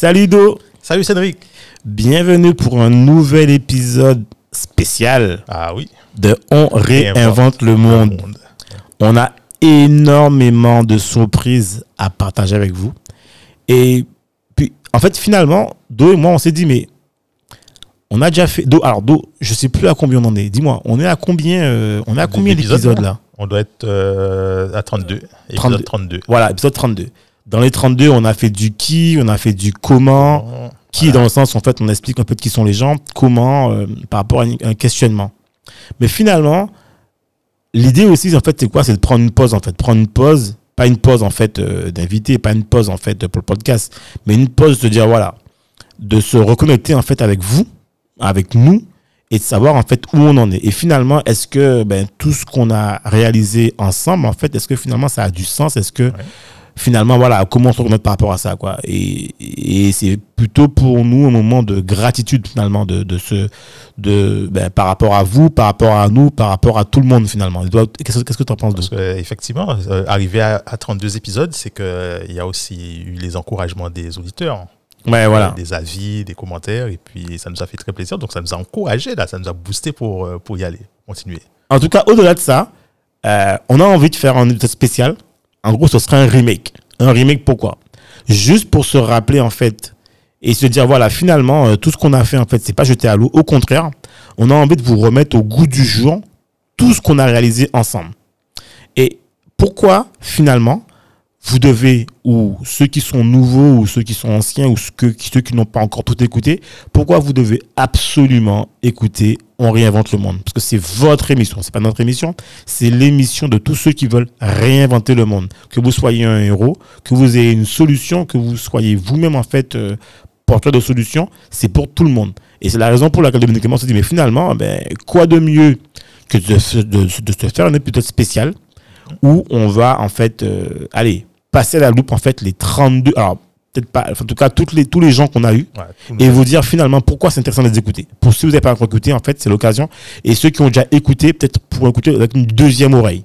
Salut Do, Salut Cédric. bienvenue pour un nouvel épisode spécial Ah oui. de On réinvente le monde. On a énormément de surprises à partager avec vous. Et puis, en fait, finalement, Do et moi, on s'est dit, mais on a déjà fait. Do, alors, Do, je sais plus à combien on en est. Dis-moi, on est à combien, euh, on est à combien d'épisodes là? On doit être euh, à 32. Épisode 32. Voilà, épisode 32. Dans les 32, on a fait du qui, on a fait du comment. Qui, Voilà. dans le sens, en fait, on explique un peu de qui sont les gens, comment, euh, par rapport à un, un questionnement. Mais finalement, l'idée aussi, en fait, c'est quoi? C'est de prendre une pause, en fait. Prendre une pause, pas une pause, en fait, euh, d'invité, pas une pause, en fait, pour le podcast, mais une pause de dire, voilà, de se reconnecter, en fait, avec vous, avec nous, et de savoir, en fait, où on en est. Et finalement, est-ce que ben, tout ce qu'on a réalisé ensemble, en fait, est-ce que finalement, ça a du sens? Est-ce que finalement, voilà, comment on se remettre par rapport à ça, quoi. Et, et c'est plutôt pour nous un moment de gratitude, finalement, de, de ce, de, ben, par rapport à vous, par rapport à nous, par rapport à tout le monde, finalement. Qu'est-ce que tu en penses de Parce que, effectivement, euh, arrivé à, à 32 épisodes, c'est qu'il y a aussi eu les encouragements des auditeurs. Ouais, voilà. Des avis, des commentaires. Et puis, ça nous a fait très plaisir. Donc, ça nous a encouragé, là. Ça nous a boosté pour, euh, pour y aller, continuer. En tout cas, au-delà de ça, euh, on a envie de faire un épisode spécial. En gros, ce serait un remake. Un remake, pourquoi? Juste pour se rappeler, en fait, et se dire, voilà, finalement, euh, tout ce qu'on a fait, en fait, c'est pas jeté à l'eau. Au contraire, on a envie de vous remettre au goût du jour tout ce qu'on a réalisé ensemble. Et pourquoi, finalement, vous devez, ou ceux qui sont nouveaux, ou ceux qui sont anciens, ou ceux, qui n'ont pas encore tout écouté, pourquoi vous devez absolument écouter On réinvente le monde Parce que c'est votre émission, c'est pas notre émission, c'est l'émission de tous ceux qui veulent réinventer le monde. Que vous soyez un héros, que vous ayez une solution, que vous soyez vous-même en fait euh, porteur de solution, c'est pour tout le monde. Et c'est la raison pour laquelle Dominique Clément se dit, mais finalement, ben, quoi de mieux que de, se- de, de se faire un épisode spécial où on va en fait euh, aller passer à la loupe en fait les 32 alors peut-être pas en tout cas toutes les tous les gens qu'on a eu Ouais, et vous dire finalement pourquoi c'est intéressant de les écouter. Pour ceux qui vous n'avez pas encore écouté en fait c'est l'occasion. Et ceux qui ont déjà écouté peut-être pour écouter avec une deuxième oreille.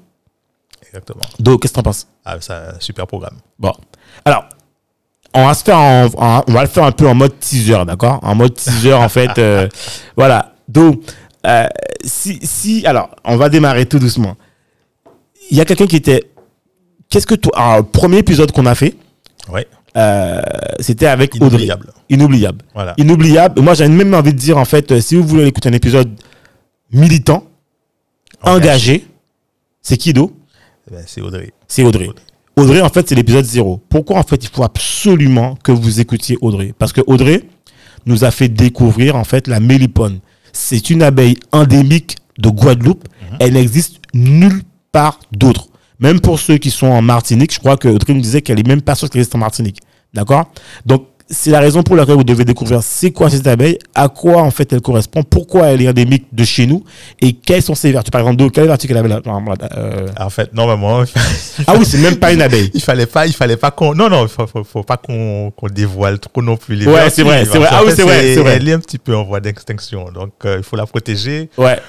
Exactement. donc qu'est-ce que t'en penses? Ah, ça, super programme. bon. Alors on va se faire en- en- on va le faire un peu en mode teaser d'accord? En mode teaser en fait euh, voilà. Donc euh, si si alors on va démarrer tout doucement. Il y a quelqu'un qui était qu'est-ce que toi alors, le premier épisode qu'on a fait Ouais. euh, c'était avec Audrey. Inoubliable. Inoubliable. Voilà. Inoubliable. Moi, j'ai même envie de dire, en fait, euh, si vous voulez écouter un épisode militant, engagé, c'est qui, Do Eh ben, c'est Audrey. C'est Audrey. Audrey, en fait, c'est l'épisode 0. Pourquoi, en fait, il faut absolument que vous écoutiez Audrey? Parce que Audrey nous a fait découvrir, en fait, la mélipone. C'est une abeille endémique de Guadeloupe. Elle n'existe nulle part d'autre. Même pour ceux qui sont en Martinique, je crois que Audrey nous disait qu'elle est même pas sûre qu'elle existe en Martinique. D'accord? Donc, c'est la raison pour laquelle vous devez découvrir c'est quoi cette abeille, à quoi en fait elle correspond, pourquoi elle est endémique de chez nous et quelles sont ses vertus. Par exemple, quelle vertu qu'elle avait là? Euh, En fait, normalement, Ah oui, c'est même pas une abeille. il fallait pas, il fallait pas qu'on, non, non, faut, faut, faut pas qu'on, dévoile trop non plus les Ouais, vertus, c'est vrai, c'est vrai. Ah oui, c'est vrai, c'est vrai. Elle est un petit peu en voie d'extinction, donc euh, il faut la protéger. Ouais.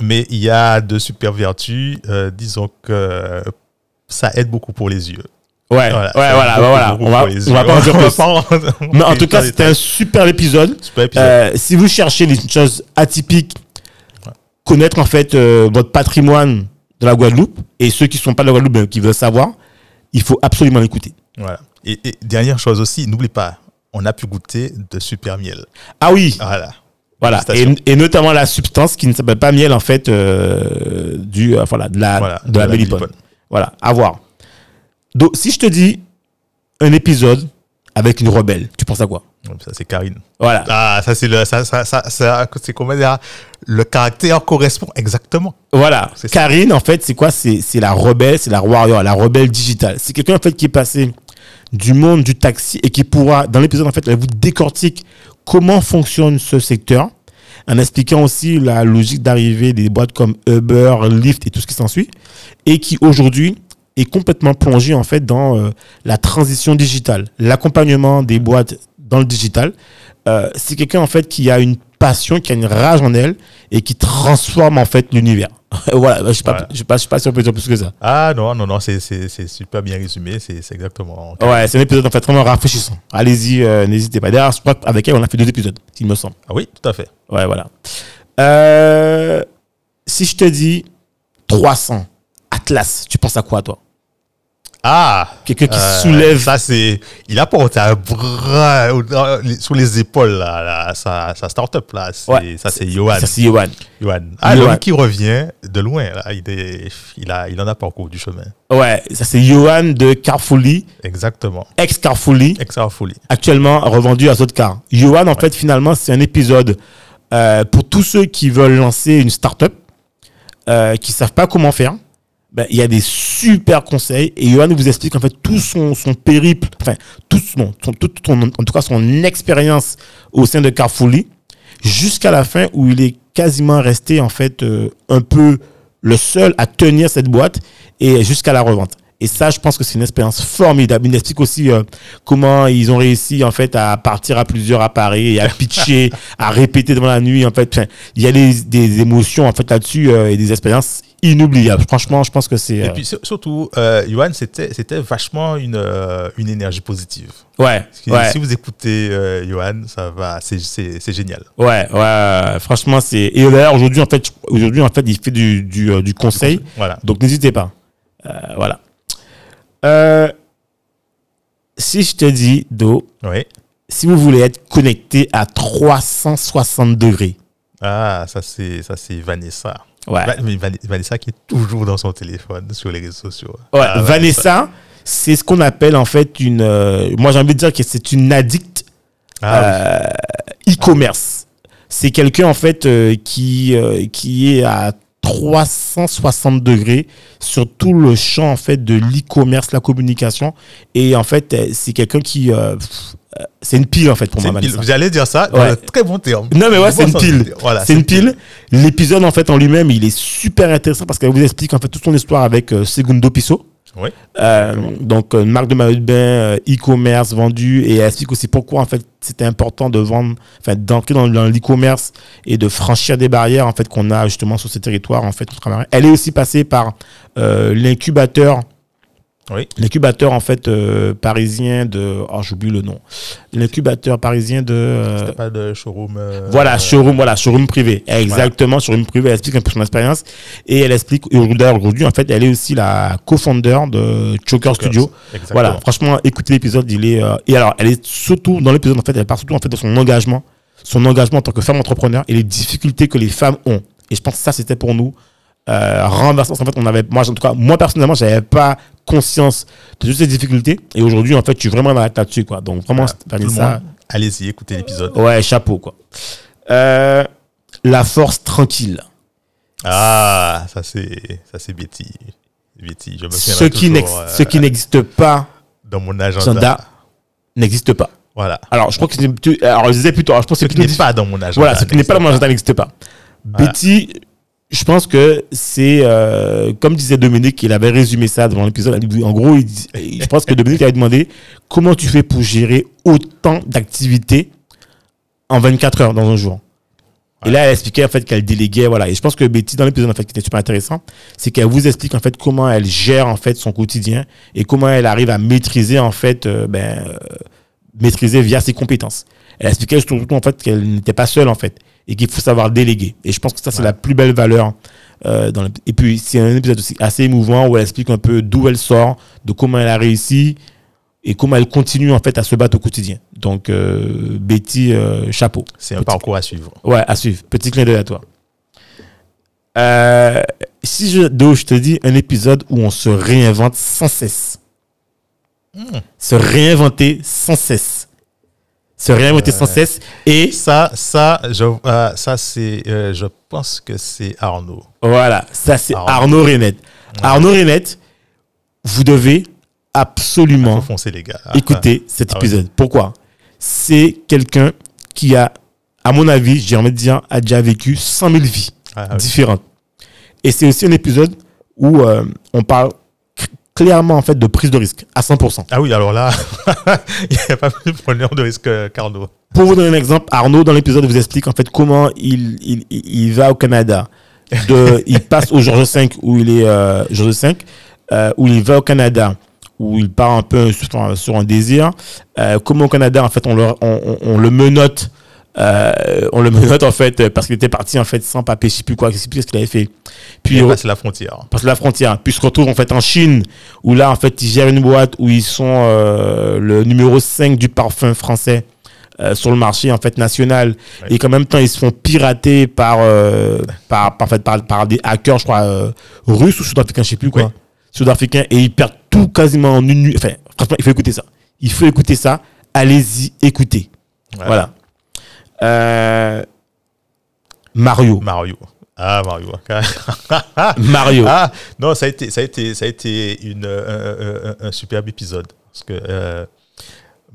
Mais il y a de super vertus, euh, disons que ça aide beaucoup pour les yeux. Ouais, Voilà, ouais, voilà, beaucoup, voilà. beaucoup On va, on pas en dire plus. Mais en tout cas, c'était un super épisode. super épisode. Euh, si vous cherchez des choses atypiques, connaître en fait euh, votre patrimoine de la Guadeloupe et ceux qui sont pas de la Guadeloupe mais qui veulent savoir, il faut absolument l'écouter. Voilà. Et, et dernière chose aussi, n'oublie pas, on a pu goûter de super miel. Ah oui, Voilà. Voilà. Et, notamment la substance qui ne s'appelle pas miel en fait euh, du euh, voilà de la Voilà, de, la, mélipone. Voilà, à voir. Donc si je te dis un épisode avec une rebelle, tu penses à quoi? Ça, c'est Karine. Voilà. Ah, ça, c'est le, ça, ça, ça, ça- c'est comment dire, le caractère correspond exactement. Voilà. Karine, en fait, c'est quoi? C'est c'est la rebelle, c'est la warrior, la rebelle digitale. C'est quelqu'un, en fait, qui est passé du monde du taxi et qui pourra, dans l'épisode, en fait, elle vous décortique comment fonctionne ce secteur en expliquant aussi la logique d'arrivée des boîtes comme Uber, Lyft et tout ce qui s'ensuit, et qui aujourd'hui est complètement plongé en fait dans euh, la transition digitale, l'accompagnement des boîtes dans le digital. Euh, c'est quelqu'un en fait qui a une passion, qui a une rage en elle et qui transforme en fait l'univers. voilà, je ne sais, pas- Ouais. je sais pas, je sais pas si on peut dire plus que ça. Ah non, non, non, c'est- super bien résumé. C'est c'est exactement. Ouais, c'est un épisode en fait vraiment rafraîchissant. Allez-y, euh, n'hésitez pas. D'ailleurs, je crois qu'avec elle, on a fait deux épisodes, il me semble. Ah oui, tout à fait. Ouais, voilà. Euh, si je te dis 300, Atlas, tu penses à quoi, toi? Ah Quelqu'un qui euh, soulève. Ça, c'est. Il a porté un bras dans- les- sur les épaules, là, là, sa, sa start-up, là. Ouais. Ça, c'est Johan. Ça, c'est Johan. Johan. Ah, l'homme qui revient de loin, là. Il, est- il, a, il en a parcouru du chemin. Ouais, ça, c'est Johan de Carfully, Exactement. ex-Carfully, Extra folie. actuellement revendu à Zotcar. Johan, en fait, finalement, c'est un épisode euh, pour tous ceux qui veulent lancer une start-up, euh, qui savent pas comment faire. Ben, il y a des super conseils et Johan vous explique en fait tout son, son périple, enfin tout son, tout son- en tout cas son expérience au sein de Carfully jusqu'à la fin où il est quasiment resté en fait euh, un peu le seul à tenir cette boîte et jusqu'à la revente. Et ça, je pense que c'est une expérience formidable. Il explique aussi euh, comment ils ont réussi en fait à partir à plusieurs à Paris, et à pitcher, à répéter devant la nuit. En fait, Enfin, il y a des, des émotions en fait là-dessus euh, et des expériences inoubliables. Franchement, je pense que c'est Et euh, puis sur- surtout, euh, Johan, c'était c'était vachement une, euh, une énergie positive. ouais, Parce que ouais. Si vous écoutez euh, Johan, ça va, c'est- c'est c'est génial. Ouais, ouais, franchement, c'est. Et d'ailleurs, aujourd'hui, en fait, aujourd'hui, en fait, il fait du, du, euh, du conseil. Voilà. Donc, n'hésitez pas. Euh, voilà. Euh, si je te dis, Do, Oui. si vous voulez être connecté à 360 degrés, Ah, ça c'est ça c'est Vanessa. Ouais. Mais Vanessa qui est toujours dans son téléphone sur les réseaux sociaux. Ouais, Ah, Vanessa, c'est ce qu'on appelle en fait une. euh, moi, j'ai envie de dire que c'est une addict Ah, euh, e-commerce. C'est quelqu'un en fait euh, qui qui est à 360 degrés sur tout le champ en fait de l'e-commerce, la communication et en fait euh, c'est quelqu'un qui euh, euh, c'est une pile en fait pour moi. Vous allez dire ça dans Ouais. très bon terme. Non mais ouais c'est une pile. Voilà, c'est une pile. L'épisode en fait en lui-même il est super intéressant parce qu'elle vous explique en fait toute son histoire avec euh, Segundo Piso. Oui. Euh, donc, euh, une marque de maillot de bain, euh, e-commerce vendu, et elle explique aussi pourquoi en fait c'était important de vendre, enfin d'entrer dans, dans l'e-commerce et de franchir des barrières en fait qu'on a justement sur ces territoires en fait. Elle est aussi passée par euh, l'incubateur, Oui. l'incubateur en fait euh, parisien de, oh j'oublie le nom, l'incubateur parisien de, euh, C'était pas de showroom. euh, voilà, euh, showroom, voilà, showroom privé. Exactement, showroom privé. Elle explique un peu son expérience. Et elle explique, aujourd'hui, en fait, elle est aussi la co-founder de Choker Studio. Exactement. Voilà, franchement, écoutez l'épisode, il est, euh, et alors, elle est surtout, dans l'épisode, en fait, elle parle surtout, en fait, de son engagement, son engagement en tant que femme entrepreneur et les difficultés que les femmes ont. Et je pense que ça, c'était pour nous, euh, renversant. En fait, on avait, moi, en tout cas, moi, personnellement, j'avais pas conscience de toutes ces difficultés. Et aujourd'hui, en fait, je suis vraiment dans la là-dessus, quoi. Donc, vraiment, Voilà. Vanessa, monde, Allez-y, écoutez l'épisode. Ouais, chapeau, quoi. Euh, la force tranquille. Ah, ça c'est ça c'est Betty. Betty, je me Ce souviendrai qui, toujours, n'ex- euh, ce qui n'existe pas, dans mon agenda. n'existe pas. Voilà. Alors, je crois que c'est alors, je disais plutôt, alors, je pense que Ce n'est pas dans mon agenda. Voilà, ce qui n'est pas dans mon n'existe agenda n'existe pas. Voilà. Betty, je pense que c'est, euh, comme disait Dominique, il avait résumé ça dans l'épisode. En gros, il dit- je pense que Dominique avait demandé comment tu fais pour gérer autant d'activités en 24 heures dans un jour. Et là, elle expliquait en fait qu'elle déléguait, voilà. Et je pense que Betty, dans l'épisode en fait, qui était super intéressant, c'est qu'elle vous explique en fait comment elle gère en fait son quotidien et comment elle arrive à maîtriser en fait, euh, ben, euh, maîtriser via ses compétences. Elle expliquait surtout en fait qu'elle n'était pas seule en fait et qu'il faut savoir déléguer. Et je pense que ça c'est Ouais. la plus belle valeur. euh, dans le- Et puis c'est un épisode aussi assez émouvant où elle explique un peu d'où elle sort, de comment elle a réussi et comment elle continue en fait à se battre au quotidien. Donc euh, Betty, euh, chapeau. C'est un Petit- parcours à suivre. Ouais, à suivre. Petit clin d'œil à toi. Euh, si je, Do, je te dis un épisode où on se réinvente sans cesse. Hmm. Se réinventer sans cesse. Se réinventer sans cesse. Et Ça, ça, je, euh, ça c'est, euh, je pense que c'est Arnaud. voilà, ça c'est Arnaud. Arnaud Renette. Arnaud Renette, vous devez absolument foncer, les gars. écouter cet Ah ouais. épisode. Pourquoi? C'est quelqu'un qui a, à mon avis, j'ai envie de dire, a déjà vécu 100 000 vies Ah, ah, oui. différentes. Et c'est aussi un épisode où euh, on parle clairement en fait de prise de risque à 100%. Ah oui, alors là, il n'y a pas plus de preneur de risque euh, qu'Arnaud. Pour vous donner un exemple, Arnaud dans l'épisode vous explique en fait comment il, il, il- va au Canada. De, il passe au Georges V où il est euh, Georges V, euh, où il va au Canada, où il part un peu sur, sur un désir. Euh, comment au Canada en fait on le, on, on- on le menote, euh, on le menote en fait euh, parce qu'il était parti en fait sans papier, je sais plus quoi, je sais plus ce qu'il avait fait. Puis Il il passe la frontière. passe la frontière, puis se retrouve en fait en Chine, où là en fait ils gèrent une boîte où ils sont euh, le numéro 5 du parfum français euh, sur le marché en fait national, et qu'en même temps ils se font pirater par euh, par, par, en fait, par, par des hackers, je crois, euh, russes ou sud-africains, je sais plus quoi, sud-africains, et ils perdent tout quasiment en une nuit. Enfin, franchement, il faut écouter ça. Il faut écouter ça. Allez-y, écoutez. Voilà. Euh, Mario. Mario. Ah, Mario. Mario. Ah, non, ça a été, ça a été, ça a été une, euh, euh, un, un superbe épisode. Parce que euh,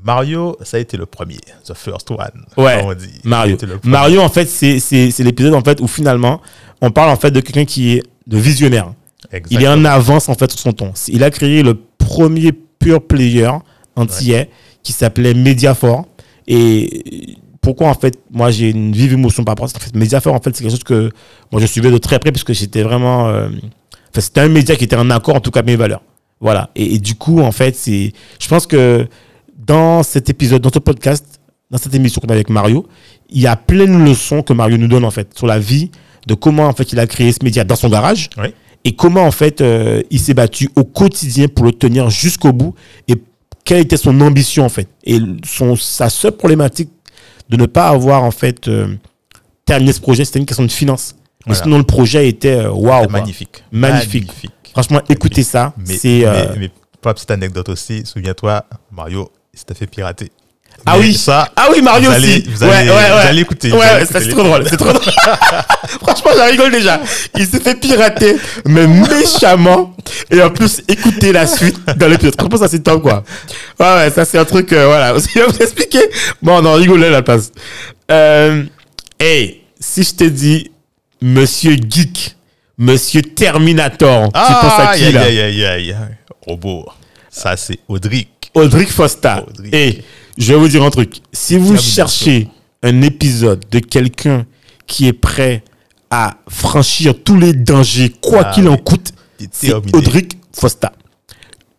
Mario, ça a été le premier. The first one. Ouais, comme on dit. Mario. Mario, en fait, c'est l'épisode en fait où finalement, on parle en fait de quelqu'un qui est de visionnaire. Il est en avance en fait sur son temps. Il a créé le premier pure player entier qui s'appelait Mediafor. Et pourquoi en fait, moi j'ai une vive émotion par rapport à ça. En fait, Mediafor, en fait, c'est quelque chose que moi je suivais de très près parce que j'étais vraiment. euh, enfin, c'était un média qui était en accord en tout cas avec mes valeurs. Voilà. Et, et du coup, en fait, c'est. Je pense que dans cet épisode, dans ce podcast, dans cette émission qu'on a avec Mario, il y a plein de leçons que Mario nous donne en fait sur la vie, de comment en fait il a créé ce média dans son garage Oui. et comment en fait euh, il s'est battu au quotidien pour le tenir jusqu'au bout et quelle était son ambition en fait et son sa seule problématique de ne pas avoir en fait euh, terminé ce projet c'était une question de finance mais sinon le projet était euh, waouh quoi. magnifique. Magnifique. franchement écoutez ça Mais, c'est mais, euh, mais pas petite anecdote aussi. Souviens-toi, Mario, il s'était fait pirater. Ah oui Ça, ah oui Mario vous aussi allez, vous Ouais, allez, ouais, vous ouais. allez écouter. Ouais, vous allez ouais, ça, écouter c'est trop drôle, c'est trop drôle. Franchement, j'en rigole déjà. Il s'est fait pirater, mais méchamment. Et en plus, écoutez la suite dans l'épisode. Franchement, ça c'est top, quoi. Ouais, ouais, ça c'est un truc, euh, voilà. Je vais vous expliquer. Bon, on en rigolait la place. Euh, hey, si je te dis Monsieur Geek, Monsieur Terminator, tu penses à Ah, qui là? aïe, aïe, aïe, aïe. Robot. Ça, c'est Audric. Audric Fosta. Audric. Et je vais vous dire un truc. Si vous cherchez un épisode de quelqu'un qui est prêt à franchir tous les dangers, quoi Ah qu'il en coûte, c'est. Audric Fosta.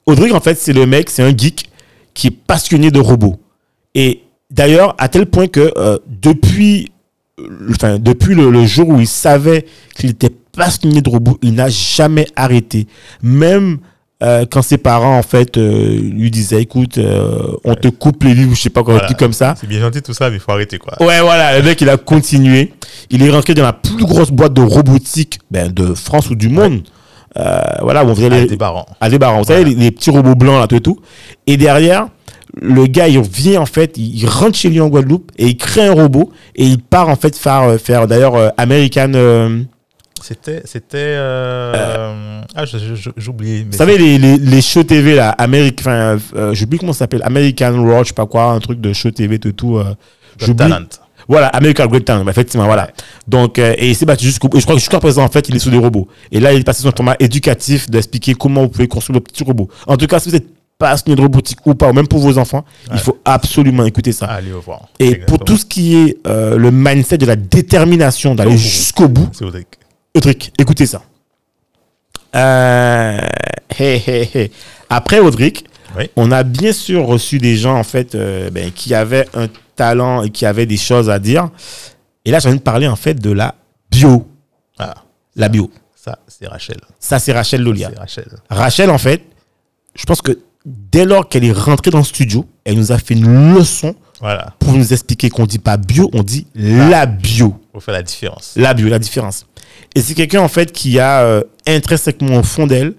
Audric, en fait, c'est le mec, c'est un geek qui est passionné de robots. Et d'ailleurs, à tel point que euh, depuis, euh, enfin, depuis le, le jour où il savait qu'il était passionné de robots, il n'a jamais arrêté. Même euh, quand ses parents, en fait, euh, lui disaient, écoute, euh, on te coupe les livres, je sais pas quoi, Voilà. truc comme ça. C'est bien gentil tout ça, mais il faut arrêter, quoi. Ouais, voilà, le mec, il a continué. Il est rentré dans la plus grosse boîte de robotique ben, de France ou du monde. Euh, voilà, où on faisait les, Aldebaran. Aldebaran. Vous savez, Voilà. les, les petits robots blancs, là, tout et tout. Et derrière, le gars, il vient, en fait, il il rentre chez lui en Guadeloupe et il crée un robot et il part, en fait, faire, euh, faire d'ailleurs, euh, American. Euh, C'était, c'était, euh, ah, j'ai oublié. mais vous savez, les, les, les shows TV, là, Amérique, enfin, euh, plus comment ça s'appelle, American Road, je sais pas quoi, un truc de show TV, tout tout. euh, j'oublie. Talent. Voilà, American Great Talent, effectivement, voilà. Donc, euh, et il s'est battu jusqu'au bout. Et je crois que jusqu'à présent, en fait, il est sur des robots. Et là, il est passé sur un format éducatif d'expliquer comment vous pouvez construire le petit robot. En tout cas, si vous êtes passionné de robotique ou pas, ou même pour vos enfants, il faut absolument écouter ça. Allez au voir. et Exactement. pour tout ce qui est euh, le mindset de la détermination d'aller jusqu'au bout, Audric. Audric, écoutez ça. Euh. Après Audric, Oui. on a bien sûr reçu des gens en fait euh, ben, qui avaient un talent et qui avaient des choses à dire. Et là, j'ai envie de parler en fait de la bio. Ah, La bio. ça, c'est Rachel. Ça, c'est Rachel Lolia. Rachel. Rachel, en fait, je pense que dès lors qu'elle est rentrée dans le studio, elle nous a fait une leçon Voilà. pour nous expliquer qu'on dit pas bio, on dit la bio. Faut faire la différence. La bio, la différence. Et c'est quelqu'un, en fait, qui a euh, intrinsèquement au fond d'elle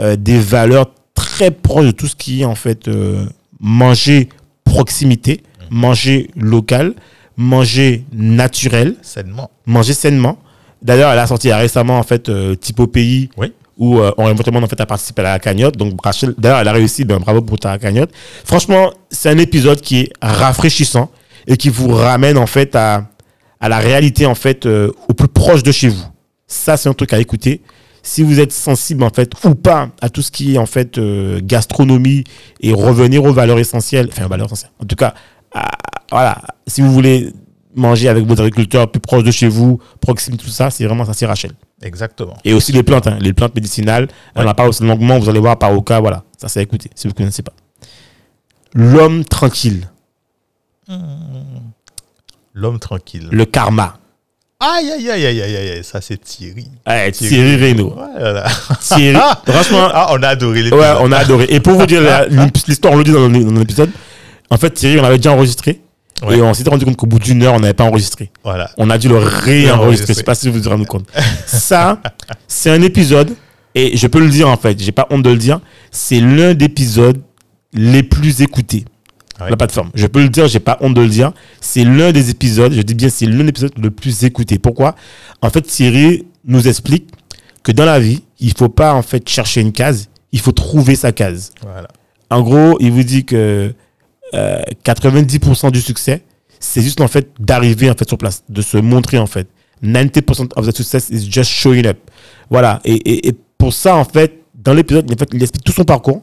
euh, des valeurs très proches de tout ce qui est, en fait, euh, manger proximité, manger local, manger naturel, Sainement. manger sainement. D'ailleurs, elle a sorti récemment, en fait, euh, Type au pays, Oui. où euh, on éventuellement en fait à participer à la cagnotte. Donc Rachel, d'ailleurs, elle a réussi, ben, bravo pour ta cagnotte. Franchement, c'est un épisode qui est rafraîchissant et qui vous ramène en fait à, à la réalité en fait euh, au plus proche de chez vous. Ça, c'est un truc à écouter. Si vous êtes sensible en fait ou pas à tout ce qui est en fait euh, gastronomie et revenir aux valeurs essentielles, enfin aux valeurs essentielles. En tout cas, à- voilà, si vous voulez manger avec vos agriculteurs plus proches de chez vous, proximité tout ça, c'est vraiment ça, c'est Rachel. Exactement. Et aussi les plantes, hein, les plantes médicinales. On en parle aussi longuement, vous allez voir par Oka, voilà. Ça, c'est à écouter, si vous ne connaissez pas. L'homme tranquille, L'homme tranquille. le karma. Aïe, aïe, aïe, aïe, aïe, aïe, ça c'est Thierry. Ouais, Thierry Reynaud. Voilà. Thierry, franchement, Ah, on a adoré l'épisode. ouais, on a adoré. Et pour vous dire l'histoire, on le dit dans dans l'épisode, en fait, Thierry, on avait déjà enregistré. Ouais. Et on s'était rendu compte qu'au bout d'une heure, on n'avait pas enregistré. Voilà. On a dû le réenregistrer. Réenregistrer. Je sais pas si vous vous rendez compte. Ça, c'est un épisode, et je peux le dire en fait, j'ai pas honte de le dire, c'est l'un des épisodes les plus écoutés Ouais. la plateforme. Je peux le dire, j'ai pas honte de le dire. C'est l'un des épisodes, je dis bien, c'est l'un des épisodes le plus écouté. Pourquoi? En fait, Thierry nous explique que dans la vie, il faut pas en fait chercher une case, il faut trouver sa case. Voilà. En gros, il vous dit que euh, 90% du succès, c'est juste en fait d'arriver en fait sur place, de se montrer en fait. 90% of the success is just showing up. Voilà. Et, et, et pour ça, en fait, dans l'épisode, en fait, il explique tout son parcours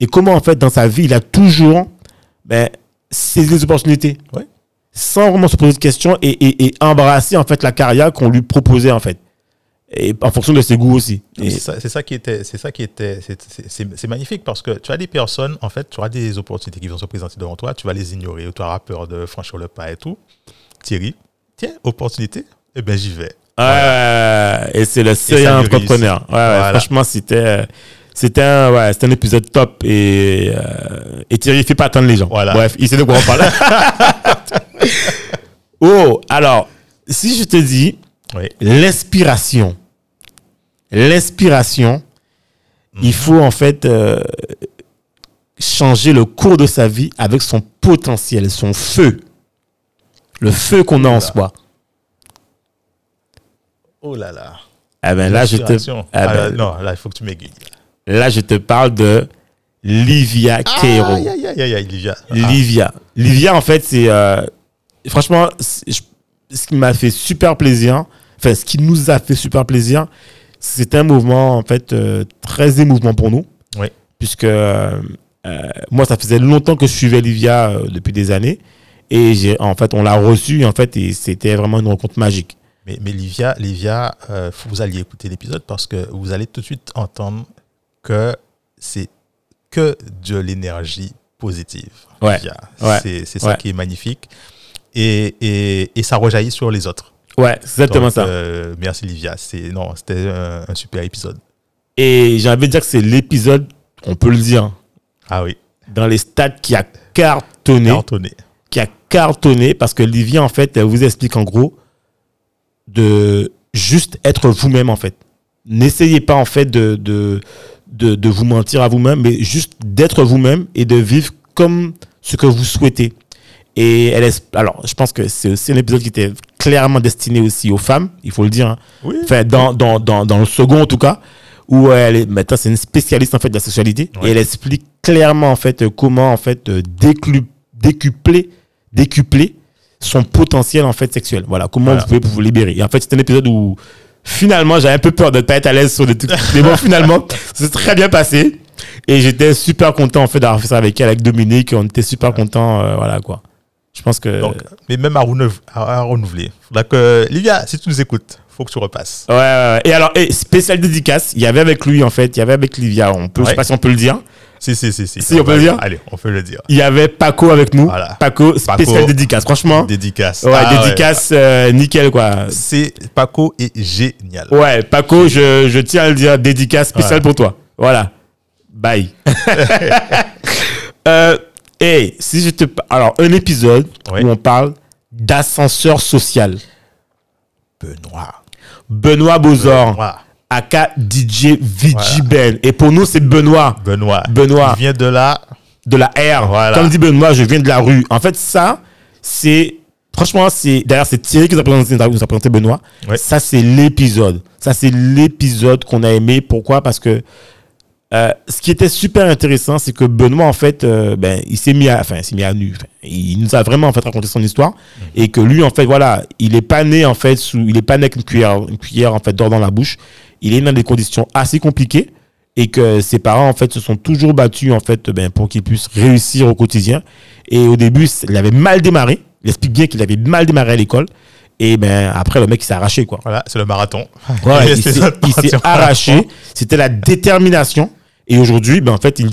et comment en fait dans sa vie, il a toujours ben, saisi les opportunités. Ouais. Sans vraiment se poser de questions et, et, et embrasser en fait la carrière qu'on lui proposait en fait. Et en fonction de ses goûts aussi. C'est ça, qui était, c'est ça qui était, c'est- magnifique parce que tu as des personnes, en fait, tu as des opportunités qui vont se présenter devant toi, tu vas les ignorer ou tu auras peur de franchir le pas et tout. Thierry, tiens, opportunité, eh bien j'y vais. Ouais, et c'est le lui entrepreneur. Ouais, ouais, Voilà. franchement, c'était c'était un, ouais, un épisode top et, euh, et Thierry fait pas attendre les gens. Voilà. Bref, il sait de quoi on parle. oh, alors, si je te dis Oui. l'inspiration, l'inspiration, il faut en fait euh, changer le cours de sa vie avec son potentiel, son feu. Le feu qu'on a en soi. Oh là là. Ah ben là, je te, L'inspiration. ah Ah, ben, non, là, il faut que tu m'aiguilles. Là, je te parle de Livia Queiro. Aïe, aïe, aïe, aïe, aïe, Livia. Ah, Livia. Livia, en fait, c'est. euh, franchement, c'est- ce qui m'a fait super plaisir, enfin, ce qui nous a fait super plaisir, c'était un mouvement, en fait, euh, très émouvant pour nous. Oui. Puisque euh, moi, ça faisait longtemps que je suivais Livia depuis des années. Et j'ai, en fait, on l'a reçu, en fait, et c'était vraiment une rencontre magique. Mais, mais Livia, Livia euh, vous alliez écouter l'épisode parce que vous allez tout de suite entendre que c'est que de l'énergie positive. Ouais, ouais, C'est c'est ça ouais. qui est magnifique. Et, et, et ça rejaillit sur les autres. Ouais, c'est exactement Donc, ça. euh, merci Livia. C'est non, c'était un, un super épisode. Et j'ai envie de dire que c'est l'épisode, on peut le dire, Ah oui, dans les stats qui a cartonné, cartonné. qui a cartonné parce que Livia en fait elle vous explique en gros de juste être vous-même en fait. N'essayez pas en fait de, de, de, de vous mentir à vous-même, mais juste d'être vous-même et de vivre comme ce que vous souhaitez. Et elle est, alors je pense que c'est aussi un épisode qui était clairement destiné aussi aux femmes, il faut le dire. hein. Oui. Enfin, dans, dans, dans, dans le second en tout cas, où elle est, maintenant c'est une spécialiste en fait de la sexualité Ouais. et elle explique clairement en fait euh, comment en fait euh, déclu- décupler, décupler son potentiel en fait sexuel. Voilà, comment Voilà. vous pouvez vous libérer. Et en fait, c'est un épisode où finalement j'avais un peu peur de ne pas être à l'aise sur des trucs, mais bon finalement c'est très bien passé. Et j'étais super content en fait d'avoir fait ça avec elle, avec Dominique, on était super content, euh, voilà quoi. Je pense que Donc, mais même à, renouve- à- à renouveler. Donc, euh, Livia, si tu nous écoutes, faut que tu repasses. Ouais, ouais, ouais. Et alors, et spécial dédicace, il y avait avec lui, en fait, il y avait avec Livia, on peut, je sais pas si on peut le dire. Si, si, si. Si, Si, on peut le dire Allez, on peut le dire. Il y avait Paco avec nous. Voilà. Paco, spécial Paco. dédicace. Franchement, Dédicace. ouais, Ah, dédicace, euh, nickel, quoi. C'est Paco est génial. Ouais, Paco, je, je tiens à le dire, dédicace spécial Ouais. pour toi. Voilà. Bye. euh, et si je te. Alors, un épisode où on parle d'ascenseur social. Benoît. Benoît Bozor, Benoît. aka DJ VG Voilà. Ben. Et pour nous, c'est Benoît. Benoît. Benoît. Il vient de là. de la R. Voilà. Comme dit Benoît, je viens de la rue. En fait, ça, c'est franchement, c'est d'ailleurs c'est Thierry qui nous a présenté, nous a présenté Benoît. Ouais. Ça c'est l'épisode. Ça c'est l'épisode qu'on a aimé. Pourquoi? Parce que euh, ce qui était super intéressant, c'est que Benoît en fait, euh, ben il s'est mis à, enfin il s'est mis à nu. Enfin, il nous a vraiment en fait raconté son histoire et que lui en fait voilà, il est pas né en fait sous, il est pas né avec une cuillère, une cuillère en fait d'or dans la bouche. Il est né dans des conditions assez compliquées et que ses parents en fait se sont toujours battus en fait ben, pour qu'il puisse réussir au quotidien. Et au début, il avait mal démarré. Il explique bien qu'il avait mal démarré à l'école. Et ben après le mec il s'est arraché quoi. Voilà, c'est le marathon. Ouais, il c'est s'est- arraché. C'était la détermination. Et aujourd'hui, ben en fait, il,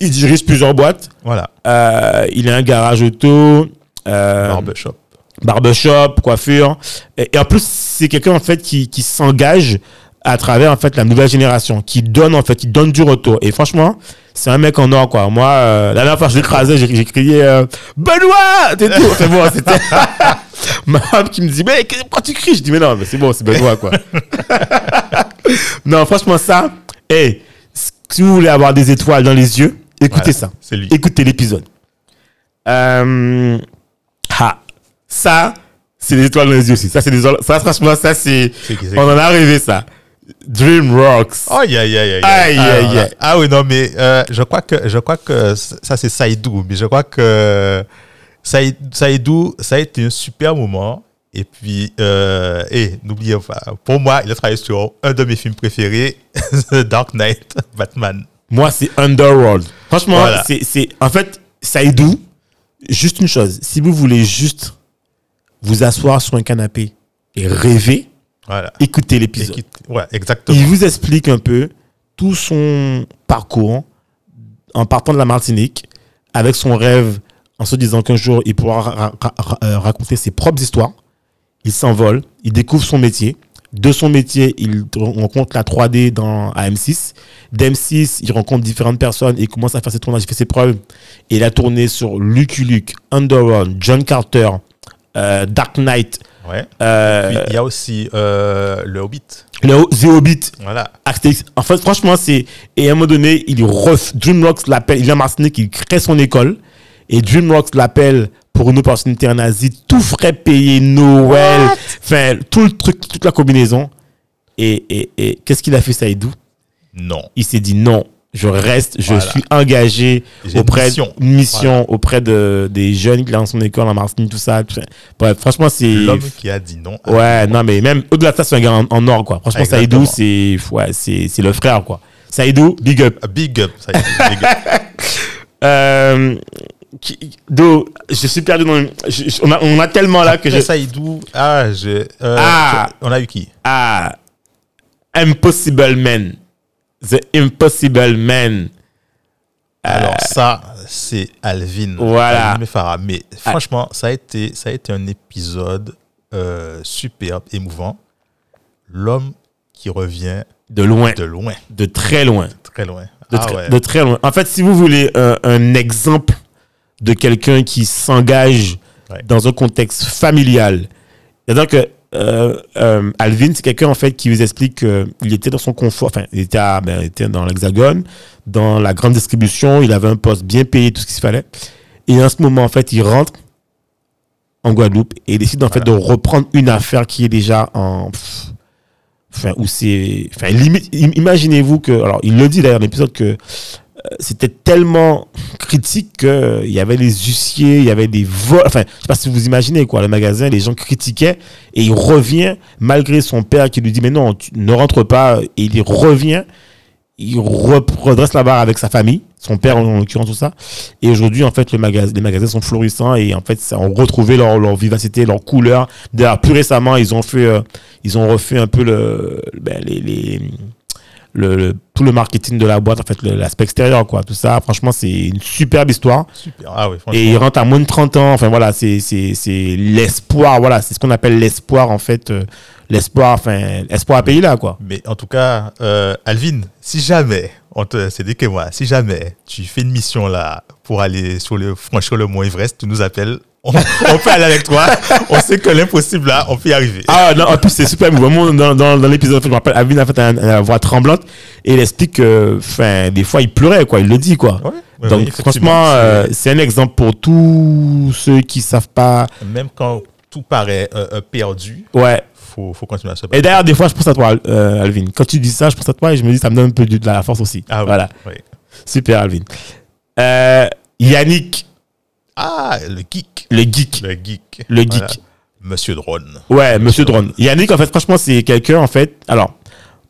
il dirige plusieurs boîtes. Voilà, Euh, il a un garage auto. Euh, barbershop. barbershop, coiffure. Et, et en plus, c'est quelqu'un en fait qui, qui s'engage à travers en fait la nouvelle génération, qui donne en fait, qui donne du retour. Et franchement, c'est un mec en or quoi. Moi, euh, la dernière fois je l'écrasais, j'ai j'ai crié euh, Benoît, c'est tout. C'est bon, c'était ma femme qui me dit mais pourquoi tu cries? Je dis mais non, mais c'est bon, c'est Benoît quoi. non, franchement ça. Hey, si vous voulez avoir des étoiles dans les yeux, écoutez Voilà, ça. lui. Écoutez l'épisode. Euh, ah, ça, c'est des étoiles dans les yeux aussi. Ça, c'est des, ça, franchement, ça, c'est, on en a rêvé, ça. Dream Rocks. Aïe, aïe, aïe, aïe. Aïe, Ah, voilà. aïe. Ah oui, non, mais euh, je crois que, je crois que ça, c'est Saïdou, mais je crois que Saïd- Saïdou, ça a été un super moment. Et puis, euh, et n'oubliez pas, pour moi, il a travaillé sur un de mes films préférés, The Dark Knight, Batman. Moi, c'est Underworld. Franchement, Voilà. c'est, en fait, Saïdou, juste une chose. Si vous voulez juste vous asseoir sur un canapé et rêver, Voilà. écoutez l'épisode. ouais, exactement. Il vous explique un peu tout son parcours en partant de la Martinique avec son rêve en se disant qu'un jour il pourra ra- ra- ra- euh, raconter ses propres histoires. Il s'envole, il découvre son métier. De son métier, il rencontre la 3D dans à M6. D'M6, il rencontre différentes personnes et il commence à faire ses tournages, il fait ses preuves. Et il a tourné sur Lucky Luke, Underworld, John Carter, euh, Dark Knight, Ouais. euh, Puis, il y a aussi euh, le Hobbit. le The Hobbit. Voilà. En fait, franchement, c'est. Et à un moment donné, il ref... DreamWorks l'appelle. Il vient à Martinique, il crée son école. Et DreamWorks l'appelle pour une opportunité en Asie. Tout frais payé, Noël. Enfin, tout le truc, toute la combinaison. Et, et, et qu'est-ce qu'il a fait, Saïdou? Non. Il s'est dit non, je reste, je Voilà. suis engagé auprès mission. une mission auprès de, des jeunes qui dans son école en Martinique, tout ça. Enfin, Bref, franchement, c'est. L'homme qui a dit non. Ouais, non, mais même au-delà de ça, c'est un gars en, en or, quoi. Franchement, Exactement. Saïdou, c'est ouais, c'est c'est le frère, quoi. Saïdou, big up. Ah, Big up. Est, big up. Euh, qui- Do, je suis perdu dans. je- je- on, a, on a tellement là que je. Saïdou, ah, je, euh, Ah. on a eu qui? Ah, Impossible Man. The Impossible Man. Alors ça, c'est Alvin. Voilà. Alvin. Mais franchement, ça a été, ça a été un épisode euh, superbe, émouvant. L'homme qui revient De loin, de loin, de très loin. très loin. De, ah très, ouais. de très loin. En fait, si vous voulez un, un exemple de quelqu'un qui s'engage Ouais. dans un contexte familial, c'est-à-dire que euh, euh, Alvin, c'est quelqu'un en fait qui vous explique qu'il était dans son confort, enfin, il était, à- ben, il était dans l'Hexagone, dans la grande distribution, il avait un poste bien payé, tout ce qu'il fallait. Et en ce moment, en fait, il rentre en Guadeloupe et il décide en fait de reprendre une affaire qui est déjà en. pff, Enfin, où c'est. Enfin, limite, imaginez-vous que. Alors, il le dit d'ailleurs dans l'épisode que c'était tellement critique qu'il y avait des huissiers, il y avait des vols. Enfin, je sais pas si vous imaginez, quoi. Le magasin, les gens critiquaient et il revient, malgré son père qui lui dit Mais non, ne rentre pas. Et il revient, il redresse la barre avec sa famille, son père en l'occurrence, tout ça. Et aujourd'hui, en fait, les magasins sont florissants et en fait, ça ont retrouvé leur, vivacité, leur couleur. D'ailleurs, plus récemment, ils ont fait, euh, ils ont refait un peu le, ben, les, les, le, le- tout le marketing de la boîte, en fait, l'aspect extérieur, quoi. Tout ça, franchement, c'est une superbe histoire. Super. Ah oui. Et il rentre à moins de 30 ans. Enfin, voilà, c'est, c'est, c'est l'espoir. Voilà, c'est ce qu'on appelle l'espoir, en fait. euh, l'espoir, enfin, espoir à payer là, quoi. Mais en tout cas, euh, Alvin, si jamais, on te, c'est dit que moi, si jamais tu fais une mission là pour aller sur le, franchir le mont Everest, tu nous appelles, on, on peut aller avec toi. On sait que l'impossible là, on peut y arriver. Ah non, en plus c'est super émouvant. Dans, dans, dans l'épisode, je me rappelle, Alvin a fait une voix tremblante et il explique que, enfin, des fois il pleurait, quoi. Il le dit, quoi. Ouais, Donc oui, franchement, c'est- euh, c'est un exemple pour tous ceux qui savent pas. Même quand tout paraît euh, euh, perdu, Ouais. faut, faut continuer à se Et battre. d'ailleurs, des fois, je pense à toi, euh, Alvin. Quand tu dis ça, je pense à toi et je me dis, ça me donne un peu de, de la force aussi. Ah Voilà. oui. Super, Alvin. Yannick, Ah, le geek. le geek. Le geek. Le Voilà. geek. Monsieur Drone. Ouais, Monsieur Drone. Yannick, en fait, franchement, c'est quelqu'un, en fait. Alors,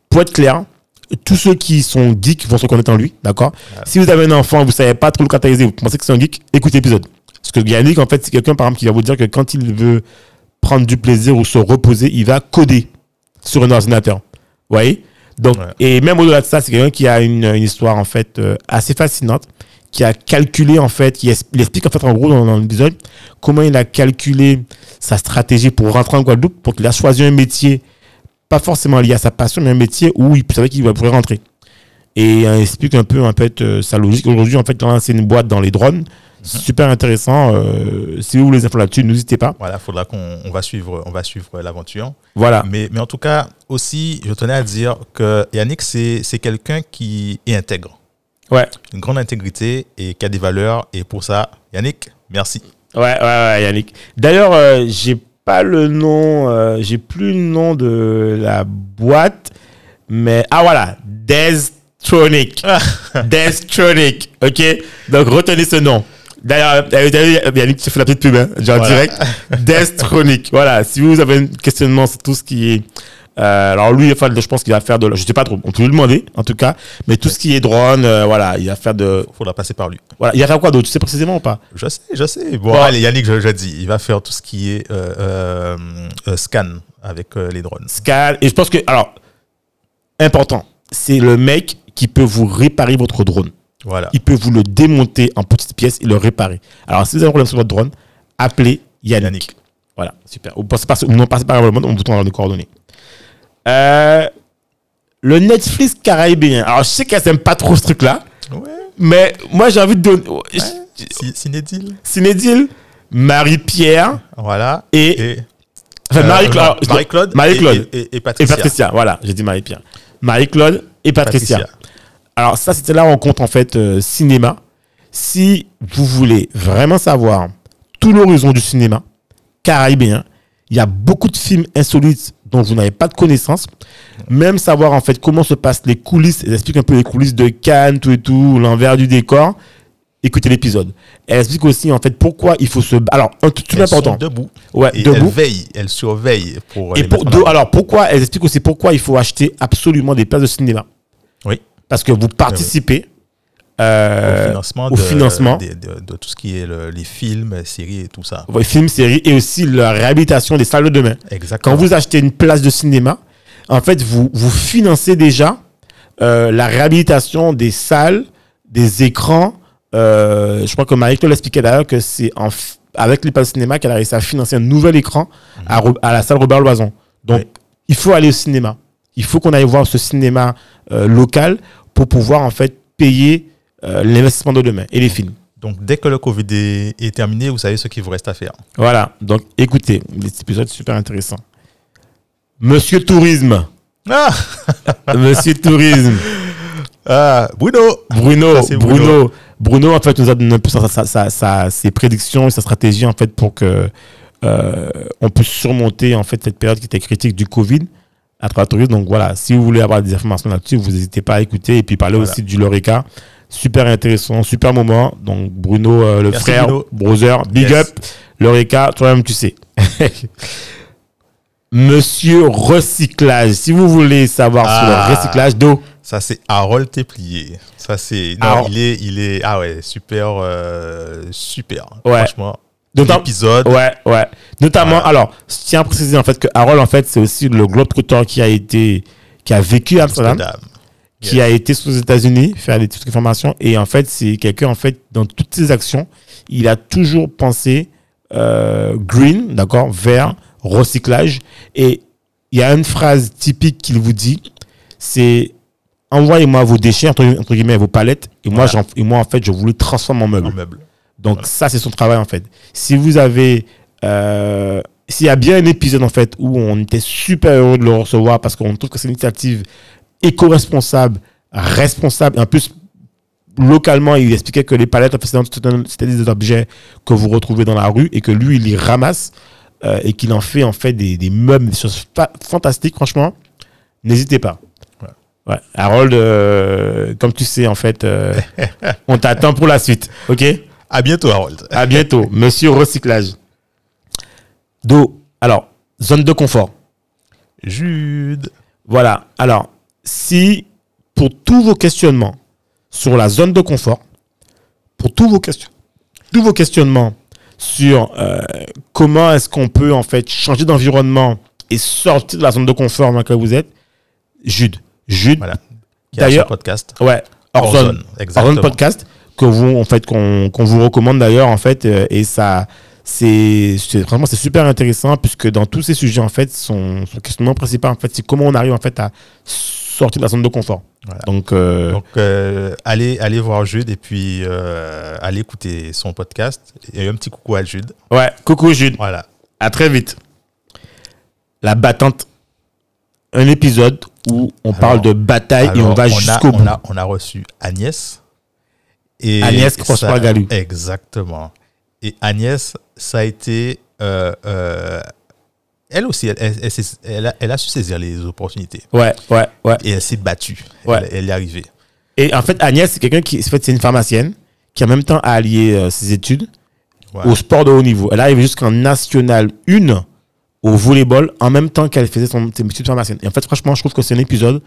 pour être clair, tous ceux qui sont geeks vont se reconnaître en lui, d'accord Si vous avez un enfant, vous savez pas trop le catégoriser, vous pensez que c'est un geek, écoutez l'épisode. Parce que Yannick, en fait, c'est quelqu'un, par exemple, qui va vous dire que quand il veut prendre du plaisir ou se reposer, il va coder sur un ordinateur. Vous voyez? Donc, Ouais. et même au-delà de ça, c'est quelqu'un qui a une, une histoire, en fait, euh, assez fascinante, qui a calculé, en fait, qui es- il explique, en fait, en gros, dans, dans l'épisode, comment il a calculé sa stratégie pour rentrer en Guadeloupe, pour qu'il a choisi un métier, pas forcément lié à sa passion, mais un métier où il savait qu'il pourrait rentrer. Et euh, il explique un peu, en fait, euh, sa logique. Aujourd'hui, en fait, il a lancé une boîte dans les drones. Super intéressant. euh, si vous voulez des infos là-dessus, n'hésitez pas. Voilà, faudra qu'on on va suivre, on va suivre l'aventure. Voilà. Mais, mais en tout cas, aussi, je tenais à dire que Yannick, c'est c'est quelqu'un qui est intègre. Ouais. Une grande intégrité et qui a des valeurs. Et pour ça, Yannick, merci. Ouais, ouais, ouais, Yannick. D'ailleurs, euh, j'ai pas le nom, euh, j'ai plus le nom de la boîte, mais ah voilà, Destronic. Destronic, ok? Donc retenez ce nom. D'ailleurs, Yannick, tu fais la petite pub, hein, genre Voilà. direct. Destronic. Voilà, si vous avez un questionnement sur tout ce qui est. euh, alors lui, je pense qu'il va faire de. Je sais pas trop, on peut lui demander en tout cas, mais tout ce qui est drone, euh, voilà, il va faire de. faudra passer par lui. Voilà, il va faire quoi d'autre Tu sais précisément ou pas? Je sais, je sais. Bon, Bon. allez, Yannick, je, je dis, il va faire tout ce qui est euh, scan avec les drones. Scan. Et je pense que, alors, important, c'est le mec qui peut vous réparer votre drone. Voilà. Il peut vous le démonter en petites pièces et le réparer. Alors, si vous avez un problème sur votre drone, appelez Yannick. Yannick. Voilà, super. Ou passez par, non, passez par le monde, on vous donne les coordonnées. Euh, le Netflix caribéen. Alors, je sais qu'elle n'aime pas trop ce truc-là, Ouais. mais moi, j'ai envie de donner. Si- Cinédile. Cinédile, Marie-Pierre Voilà. et. Et, enfin, euh, Marie-Claude. Marie-Claude. Marie-Claude. Et, et- et Et Patricia. Patricia, voilà, j'ai dit Marie-Pierre. Marie-Claude et Patricia. Alors ça, c'était la rencontre en fait euh, cinéma. Si vous voulez vraiment savoir tout l'horizon du cinéma caribéen, il y a beaucoup de films insolites dont vous n'avez pas de connaissance. Même savoir en fait comment se passent les coulisses. Elle explique un peu les coulisses de Cannes, tout et tout, l'envers du décor. Écoutez l'épisode. Elle explique aussi en fait pourquoi il faut se. Alors un truc important. debout. Ouais, Et debout. elle veille, elle surveille pour Et les pour, de- alors pourquoi elle explique aussi pourquoi il faut acheter absolument des places de cinéma. Oui. Parce que vous participez euh, au financement, au de, financement. de, de- de tout ce qui est le- les films, séries et tout ça. vos films, séries et aussi la réhabilitation des salles de demain. Exactement. Quand vous achetez une place de cinéma, en fait, vous, vous financez déjà euh, la réhabilitation des salles, des écrans. Euh, je crois que Marie-Claude l'expliquait d'ailleurs que c'est avec les places de cinéma qu'elle a réussi à financer un nouvel écran à, Ro- à la salle Robert Loison. Donc, Oui. il faut aller au cinéma. Il faut qu'on aille voir ce cinéma local pour pouvoir en fait payer euh, l'investissement de demain et les films. Donc, dès que le Covid est, est terminé, vous savez ce qu'il vous reste à faire. Voilà. Donc, écoutez, cet épisode est super intéressant. Monsieur Tourisme. Ah, Monsieur Tourisme. Ah, Bruno Bruno, Ça, c'est Bruno, Bruno, en fait, nous a donné un peu sa- sa- sa- sa- ses prédictions et sa stratégie, en fait, pour que euh, on puisse surmonter, en fait, cette période qui était critique du Covid à travers le tourisme. Donc, voilà, si vous voulez avoir des informations là-dessus, vous n'hésitez pas à écouter et puis parler Voilà. aussi du Lorica. Super intéressant, super moment. Donc, Bruno, euh, le Merci, frère, Bruno. brother, big Yes. up. Lorica, toi-même, tu sais. Monsieur Recyclage. Si vous voulez savoir sur Ah. le recyclage d'eau, Ça, c'est Harold Téplier. Ça, c'est. Non, il est, il est. Ah ouais, super. euh, super. Ouais. Franchement. Notam- L'épisode. Ouais, ouais. Notamment, alors, je tiens à préciser en fait que Harold, en fait, c'est aussi le globe-trotteur qui a été, qui a vécu à Amsterdam, Amsterdam. Qui a été aux États-Unis faire des trucs de formation. Et en fait, c'est quelqu'un, en fait, dans toutes ses actions, il a toujours pensé euh, green, d'accord, vert, recyclage. Et il y a une phrase typique qu'il vous dit, c'est envoyez-moi vos déchets, entre, entre guillemets, vos palettes, et moi, Voilà. j'en- et moi, en fait, je vous les transforme en meuble. Donc Voilà. ça, c'est son travail en fait. Si vous avez... euh, S'il y a bien un épisode en fait où on était super heureux de le recevoir parce qu'on trouve que c'est une initiative éco-responsable, responsable, en plus localement, il expliquait que les palettes, c'était des objets que vous retrouvez dans la rue et que lui, il les ramasse euh, et qu'il en fait en fait des, des meubles, des choses fa- fantastiques, franchement. N'hésitez pas. Ouais. Harold, euh, comme tu sais, en fait, euh, on t'attend pour la suite. OK? À bientôt, Harold. À bientôt, monsieur recyclage. Do. Alors, zone de confort. Jude. Voilà. Alors, si pour tous vos questionnements sur la zone de confort, pour tous vos, questions, tous vos questionnements sur euh, comment est-ce qu'on peut en fait changer d'environnement et sortir de la zone de confort dans laquelle vous êtes, Jude. Jude, Voilà. D'ailleurs- podcast. ouais, hors Hors zone, zone, hors exactement. zone podcast que vous en fait qu'on vous recommande d'ailleurs en fait euh, et ça c'est c'est- vraiment c'est super intéressant puisque dans tous ces sujets en fait son, son questionnement principal en fait c'est comment on arrive en fait à sortir de la zone de confort. Voilà. Donc, euh, Donc, euh, allez, allez voir Jude et puis euh, allez écouter son podcast. Et un petit coucou à Jude. ouais, coucou Jude, Voilà. à très vite. La battante, un épisode où on parle de bataille et on va jusqu'au on bout. a, on a reçu Agnès. Et Agnès Prosper-Galu. Exactement. Et Agnès, ça a été. Elle aussi, elle, a, elle a su saisir les opportunités. Ouais, ouais, ouais. Et elle s'est battue. Ouais. Elle, est arrivée. Et en fait, Agnès, c'est quelqu'un qui, en fait, c'est une pharmacienne qui en même temps a allié euh, ses études Ouais. au sport de haut niveau. Elle arrive jusqu'en national 1 au volleyball en même temps qu'elle faisait son, ses études pharmaciennes. Et en fait, franchement, je trouve que c'est un épisode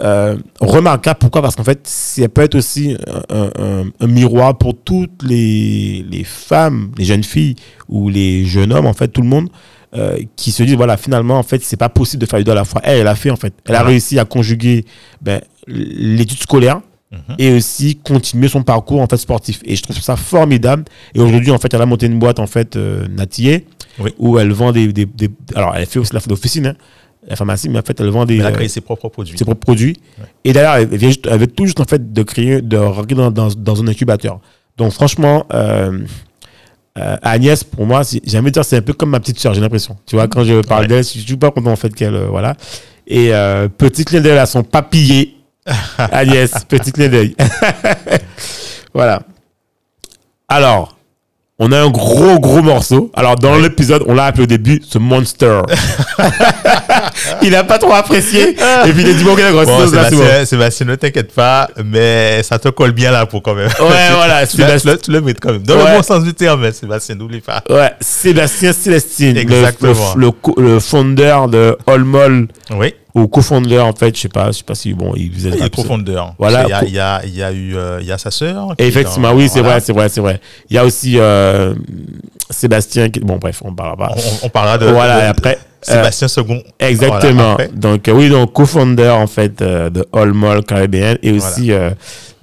euh, remarquable. Pourquoi? Parce qu'en fait, ça peut être aussi un, un- un miroir pour toutes les, les femmes, les jeunes filles ou les jeunes hommes, en fait, tout le monde. Euh, qui se disent voilà finalement en fait c'est pas possible de faire les deux à la fois. Elle elle a fait en fait. Elle a réussi à conjuguer ben, l'étude scolaire Mhm. et aussi continuer son parcours en fait sportif. Et je trouve ça formidable. Et aujourd'hui en fait elle a monté une boîte en fait euh, Natillé Oui. où elle vend des, des, des- alors elle fait aussi la d'officine hein, la pharmacie mais en fait elle vend des Elle a euh, créé ses propres produits. ses propres produits. Et d'ailleurs elle vient juste, elle veut tout juste en fait de créer de rentrer dans, dans, dans un incubateur. Donc franchement euh, euh, Agnès pour moi j'ai envie de dire c'est un peu comme ma petite soeur j'ai l'impression. Tu vois quand je parle Ouais. d'elle je suis super content en fait qu'elle euh, voilà. Et euh, petit clin d'œil à son papillé Agnès. Petit clin d'œil. Voilà. Alors on a un gros gros morceau alors dans l'épisode on l'a appelé au début ce monster il a pas trop apprécié et puis il a dit bon ok Bon, ça, c'est bon. Sébastien, Sébastien, ne t'inquiète pas, mais ça te colle bien là pour quand même. Ouais, voilà, tu, le- Sébastien- tu le- tu le mets quand même. Dans Ouais. le bon sens du terme, Sébastien, n'oublie pas. Ouais, Sébastien Célestine, le- Exactement. le, le, le founder de Allmall, Oui, ou co-founder en fait, je sais pas, je sais pas si bon, il faisait est profondeur. Voilà. Il y a, il y a, il y a eu, euh, il y a sa sœur. effectivement, dans- oui, c'est voilà. vrai, c'est vrai, c'est vrai. Il y a aussi euh, Sébastien, qui, bon bref, on parlera pas. On, parlera de. Voilà, de- et après, Sébastien Second. Exactement. Voilà. Donc euh, oui, donc co-founder en fait euh, de Allmall Caribbean et aussi euh,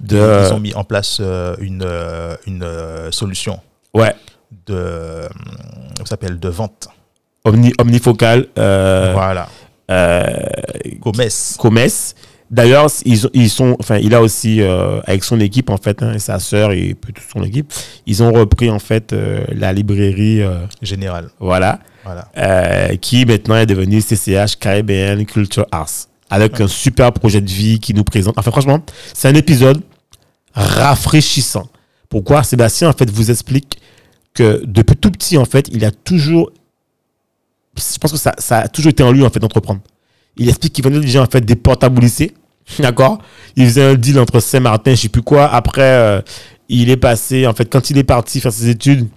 de Ils ont mis en place euh, une, euh, une euh, solution ouais de, euh, ça s'appelle de vente. omni, omnifocal euh, voilà. Euh, Comès. Comès. D'ailleurs, ils, ils sont, enfin, il a aussi euh, avec son équipe en fait, hein, et sa sœur et toute son équipe, ils ont repris en fait euh, la librairie, euh, Général. voilà, Voilà. qui maintenant est devenue CCH Caribbean Culture Arts, avec un super projet de vie qui nous présente. Enfin, franchement, c'est un épisode rafraîchissant. Pourquoi? Sébastien en fait vous explique que depuis tout petit en fait, il a toujours, je pense que ça, ça a toujours été en lui en fait d'entreprendre. Il explique qu'il venait déjà en fait des portables au lycée, d'accord? Il faisait un deal entre Saint-Martin, je sais plus quoi. Après, euh, il est passé en fait quand il est parti faire ses études.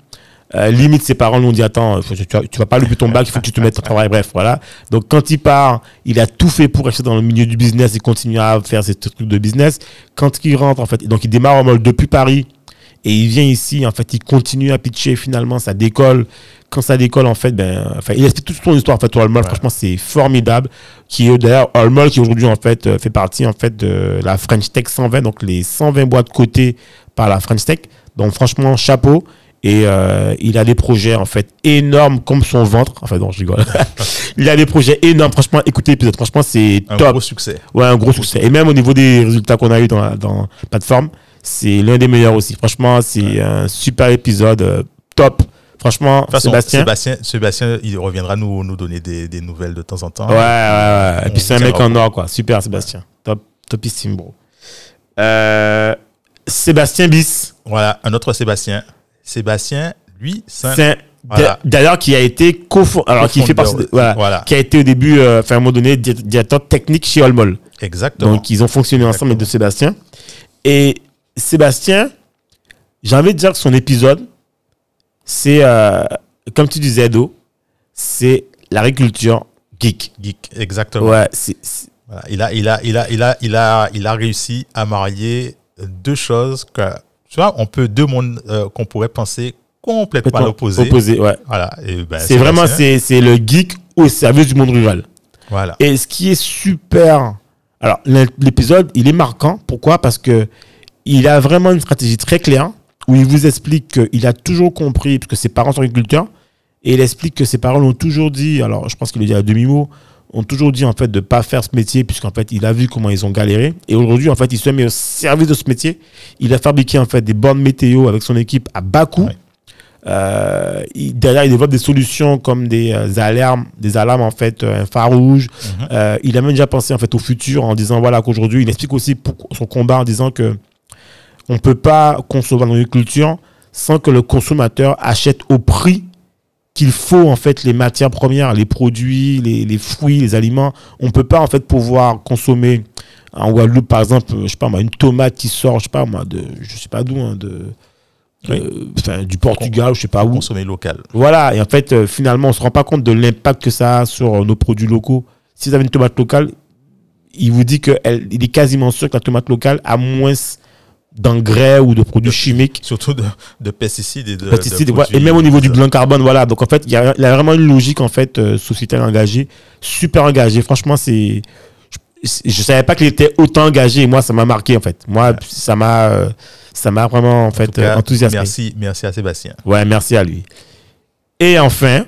euh, limite, ses parents lui ont dit Attends, tu, tu vas pas louper ton bac, il faut que tu te mettes au travail. Bref, voilà. Donc, quand il part, il a tout fait pour rester dans le milieu du business et continuer à faire ses trucs de business. Quand il rentre, en fait, donc il démarre en mode depuis Paris et il vient ici, en fait, il continue à pitcher finalement, ça décolle. Quand ça décolle, en fait, ben, enfin, il explique toute son histoire, en fait, au Allmall. Franchement, c'est formidable. Qui est d'ailleurs, Allmall, qui aujourd'hui, en fait, euh, fait partie, en fait, de la French Tech 120, donc les 120 boîtes cotées par la French Tech. Donc, franchement, chapeau. Et euh, il a des projets, en fait, énormes comme son ventre. Enfin, non, je rigole. il a des projets énormes. Franchement, écoutez l'épisode. Franchement, c'est Un top. gros succès. Ouais, un gros succès. Et même au niveau des résultats qu'on a eu dans la, dans la plateforme, c'est l'un des meilleurs aussi. Franchement, c'est un super épisode, euh, top. Franchement, De toute façon, Sébastien? Sébastien, Sébastien, il reviendra nous, nous donner des, des nouvelles de temps en temps. Ouais, ouais, ouais. Et puis c'est un mec en or, quoi. Super, Sébastien. Top, topissime, bro. Euh, Sébastien Bis. Voilà, un autre Sébastien. Sébastien, lui, c'est Voilà. d'ailleurs qui a été cofond alors qui fait partie de- voilà, Voilà. qui a été au début euh, enfin, à un moment donné di- directeur technique chez Olmol. Exactement. Donc ils ont fonctionné ensemble les deux Sébastien. Et Sébastien, j'ai envie de dire que son épisode c'est euh, comme tu disais Do, c'est l'agriculture geek. Geek, exactement. Ouais, c'est c'est- Voilà. Il, a, il, a, il, a, il, a, il, a, il a réussi à marier deux choses que, tu vois, on peut deux mondes euh, qu'on pourrait penser complètement à l'opposé. opposé, ouais. Voilà. Et ben, C'est vraiment c'est c'est le geek au service du monde rural. Voilà. Et ce qui est super. Alors, l'é- l'épisode, il est marquant. Pourquoi? Parce que il a vraiment une stratégie très claire où il vous explique qu'il a toujours compris, parce que ses parents sont agriculteurs, et il explique que ses parents l'ont toujours dit, alors je pense qu'il le dit à demi-mot, ont toujours dit en fait de ne pas faire ce métier, puisqu'en fait il a vu comment ils ont galéré. Et aujourd'hui, en fait, il se met au service de ce métier. Il a fabriqué en fait des bornes météo avec son équipe à bas coût. Ouais. Euh, il- derrière, il développe des solutions comme des euh, alarmes, des alarmes en fait euh, infrarouges. Mhm. Euh, il a même déjà pensé en fait au futur en disant voilà qu'aujourd'hui, il explique aussi pour- son combat en disant que on peut pas concevoir l'agriculture sans que le consommateur achète au prix qu'il faut en fait les matières premières, les produits, les, les fruits, les aliments. On peut pas en fait pouvoir consommer en Guadeloupe par exemple, je sais pas moi, une tomate qui sort, je sais pas moi, de je sais pas d'où, hein, de Oui. euh, du Portugal, je sais pas où. Consommer local. Voilà, et en fait, euh, finalement, on se rend pas compte de l'impact que ça a sur euh, nos produits locaux. Si vous avez une tomate locale, il vous dit qu'il est quasiment sûr que la tomate locale a moins d'engrais ou de produits chimiques, Surtout de, de pesticides et de. pesticides, de et même au niveau du bilan carbone, voilà. Donc en fait, il y, a il y a vraiment une logique en fait euh, sociétale engagée, super engagée. Franchement, c'est, je, je savais pas qu'il était autant engagé. Et moi, ça m'a marqué en fait. Moi, ça m'a, euh, ça m'a vraiment en En fait cas, euh, enthousiasmé. Merci, merci à Sébastien. Ouais, merci à lui. Et enfin,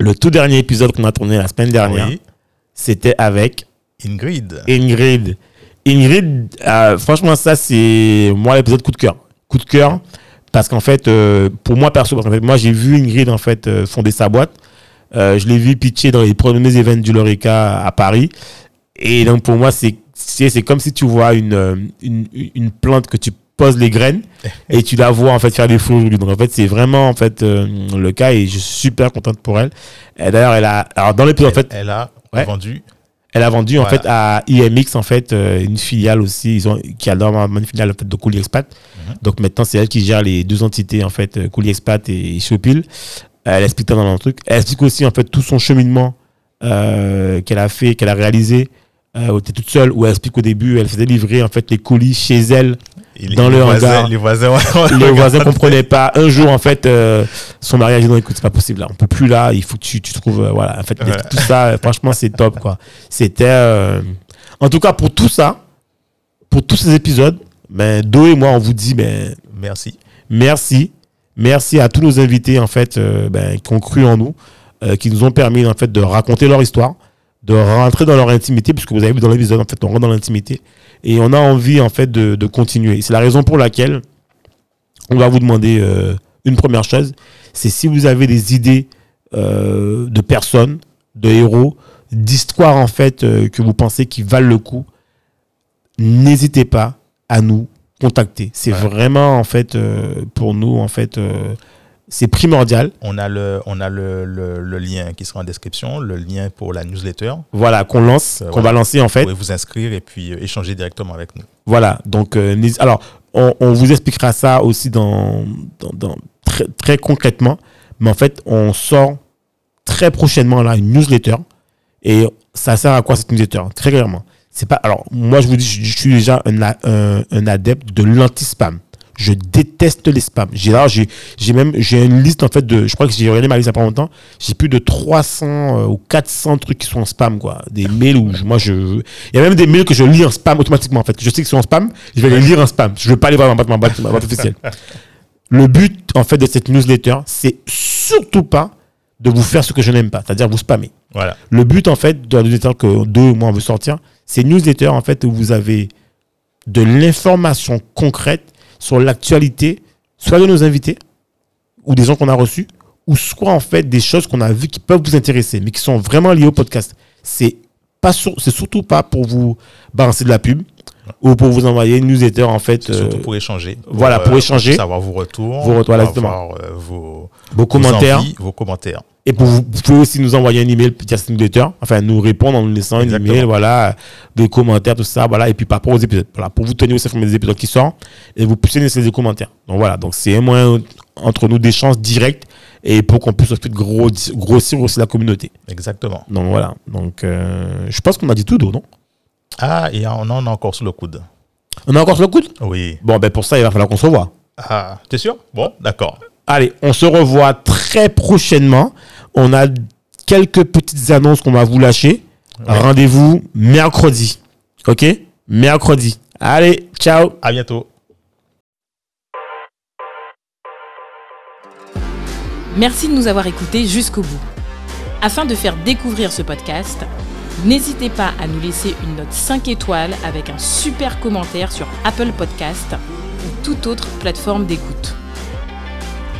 le tout dernier épisode qu'on a tourné la semaine dernière, Oui. c'était avec Ingrid. Ingrid. Ingrid, euh, franchement, ça, c'est moi l'épisode coup de cœur. Coup de cœur, parce qu'en fait, euh, pour moi perso, parce qu'en fait, moi, j'ai vu Ingrid en fait euh, fonder sa boîte. Je l'ai vu pitcher dans les premiers événements du Lorica à Paris. Et donc, pour moi, c'est comme si tu vois une, une, une plante que tu poses les graines et tu la vois en fait faire des fruits aujourd'hui. Donc, en fait, c'est vraiment en fait le cas et je suis super contente pour elle. D'ailleurs, elle a, alors dans l'épisode, en fait, Elle a Ouais. vendu. Elle a vendu en fait à IMX en fait euh, une filiale aussi ils ont qui a normalement une filiale en fait, de Couli Expat. Mhm. Donc maintenant c'est elle qui gère les deux entités en fait euh, Couli Expat et Shopil. Elle explique dans le truc. Elle explique aussi en fait tout son cheminement euh, qu'elle a fait, qu'elle a réalisé. Euh, où elle était toute seule, où elle explique au début, elle faisait livrer en fait les colis chez elle. Dans le voisins, hangar. Les voisins, Les voisins comprenaient pas. Un jour en fait, euh, son mariage dit non écoute c'est pas possible là, on peut plus là, il faut que tu, tu trouves euh, voilà en fait tout ça. euh, franchement c'est top quoi. C'était euh, en tout cas pour tout ça, pour tous ces épisodes, ben Do et moi on vous dit ben Merci. merci, merci à tous nos invités en fait ben, qui ont cru en nous, qui nous ont permis en fait de raconter leur histoire, de rentrer dans leur intimité, puisque vous avez vu dans l'épisode en fait on rentre dans l'intimité et on a envie en fait de, de continuer. C'est la raison pour laquelle on va vous demander euh, une première chose, c'est si vous avez des idées euh, de personnes, de héros, d'histoires en fait euh, que vous pensez qui valent le coup, n'hésitez pas à nous contacter. C'est Ouais. vraiment en fait pour nous en fait c'est primordial. On a, le, on a le, le, le lien qui sera en description, le lien pour la newsletter. Voilà qu'on lance, Euh, qu'on voilà. va lancer en Vous fait. pouvez vous inscrire et puis euh, échanger directement avec nous. Voilà, donc euh, alors on, on vous expliquera ça aussi dans, dans, dans- très, très concrètement, mais en fait on sort très prochainement là une newsletter et ça sert à quoi cette newsletter? Très clairement, c'est pas alors moi je vous dis je, je suis déjà un, un, un adepte de l'anti-spam. Je déteste les spams. J'ai là, j'ai, j'ai même, j'ai une liste en fait de, je crois que j'ai regardé ma liste il y a pas longtemps. J'ai plus de 300 euh, ou 400 trucs qui sont en spam quoi. Des mails où je- moi je, il y a même des mails que je lis en spam automatiquement en fait. Je sais qu'ils sont en spam, je vais les lire en spam. Je veux pas les voir dans ma boîte, ma boîte, ma boîte officielle. Le but en fait de cette newsletter, c'est surtout pas de vous faire ce que je n'aime pas, c'est-à-dire vous spammer. Voilà. Le but, en fait, de la newsletter que deux mois on veut sortir, c'est une newsletter, en fait, où vous avez de l'information concrète sur l'actualité, soit de nos invités, ou des gens qu'on a reçus, ou soit, en fait, des choses qu'on a vues qui peuvent vous intéresser, mais qui sont vraiment liées au podcast. C'est pas c'est surtout pas pour vous balancer de la pub. ou pour vous envoyer une newsletter en fait. C'est Surtout euh, pour échanger. voilà, pour échanger. savoir vos retours. Vos retours, pour avoir, euh, vos, vos commentaires. Vos, envies, vos commentaires. Et pour vous, pouvez aussi nous envoyer un email newsletter, enfin nous répondre en nous laissant un email, voilà, des commentaires, tout ça, voilà, et puis par rapport aux épisodes, voilà, pour vous tenir aussi informé des épisodes qui sortent, et vous puissiez laisser des commentaires. Donc voilà, donc c'est un moyen entre nous d'échange direct et pour qu'on puisse ensuite gros- grossir aussi la communauté. Exactement. Donc voilà, donc euh, je pense qu'on a dit tout, non? Ah, et on en a encore sous le coude. On a encore sur le coude? Oui. Bon, ben pour ça, il va falloir qu'on se revoie. Ah, t'es sûr? Bon, d'accord. Allez, on se revoit très prochainement. On a quelques petites annonces qu'on va vous lâcher. Ouais. Rendez-vous mercredi. OK? Mercredi. Allez, ciao À bientôt. Merci de nous avoir écoutés jusqu'au bout. Afin de faire découvrir ce podcast, n'hésitez pas à nous laisser une note 5 étoiles avec un super commentaire sur Apple Podcast ou toute autre plateforme d'écoute.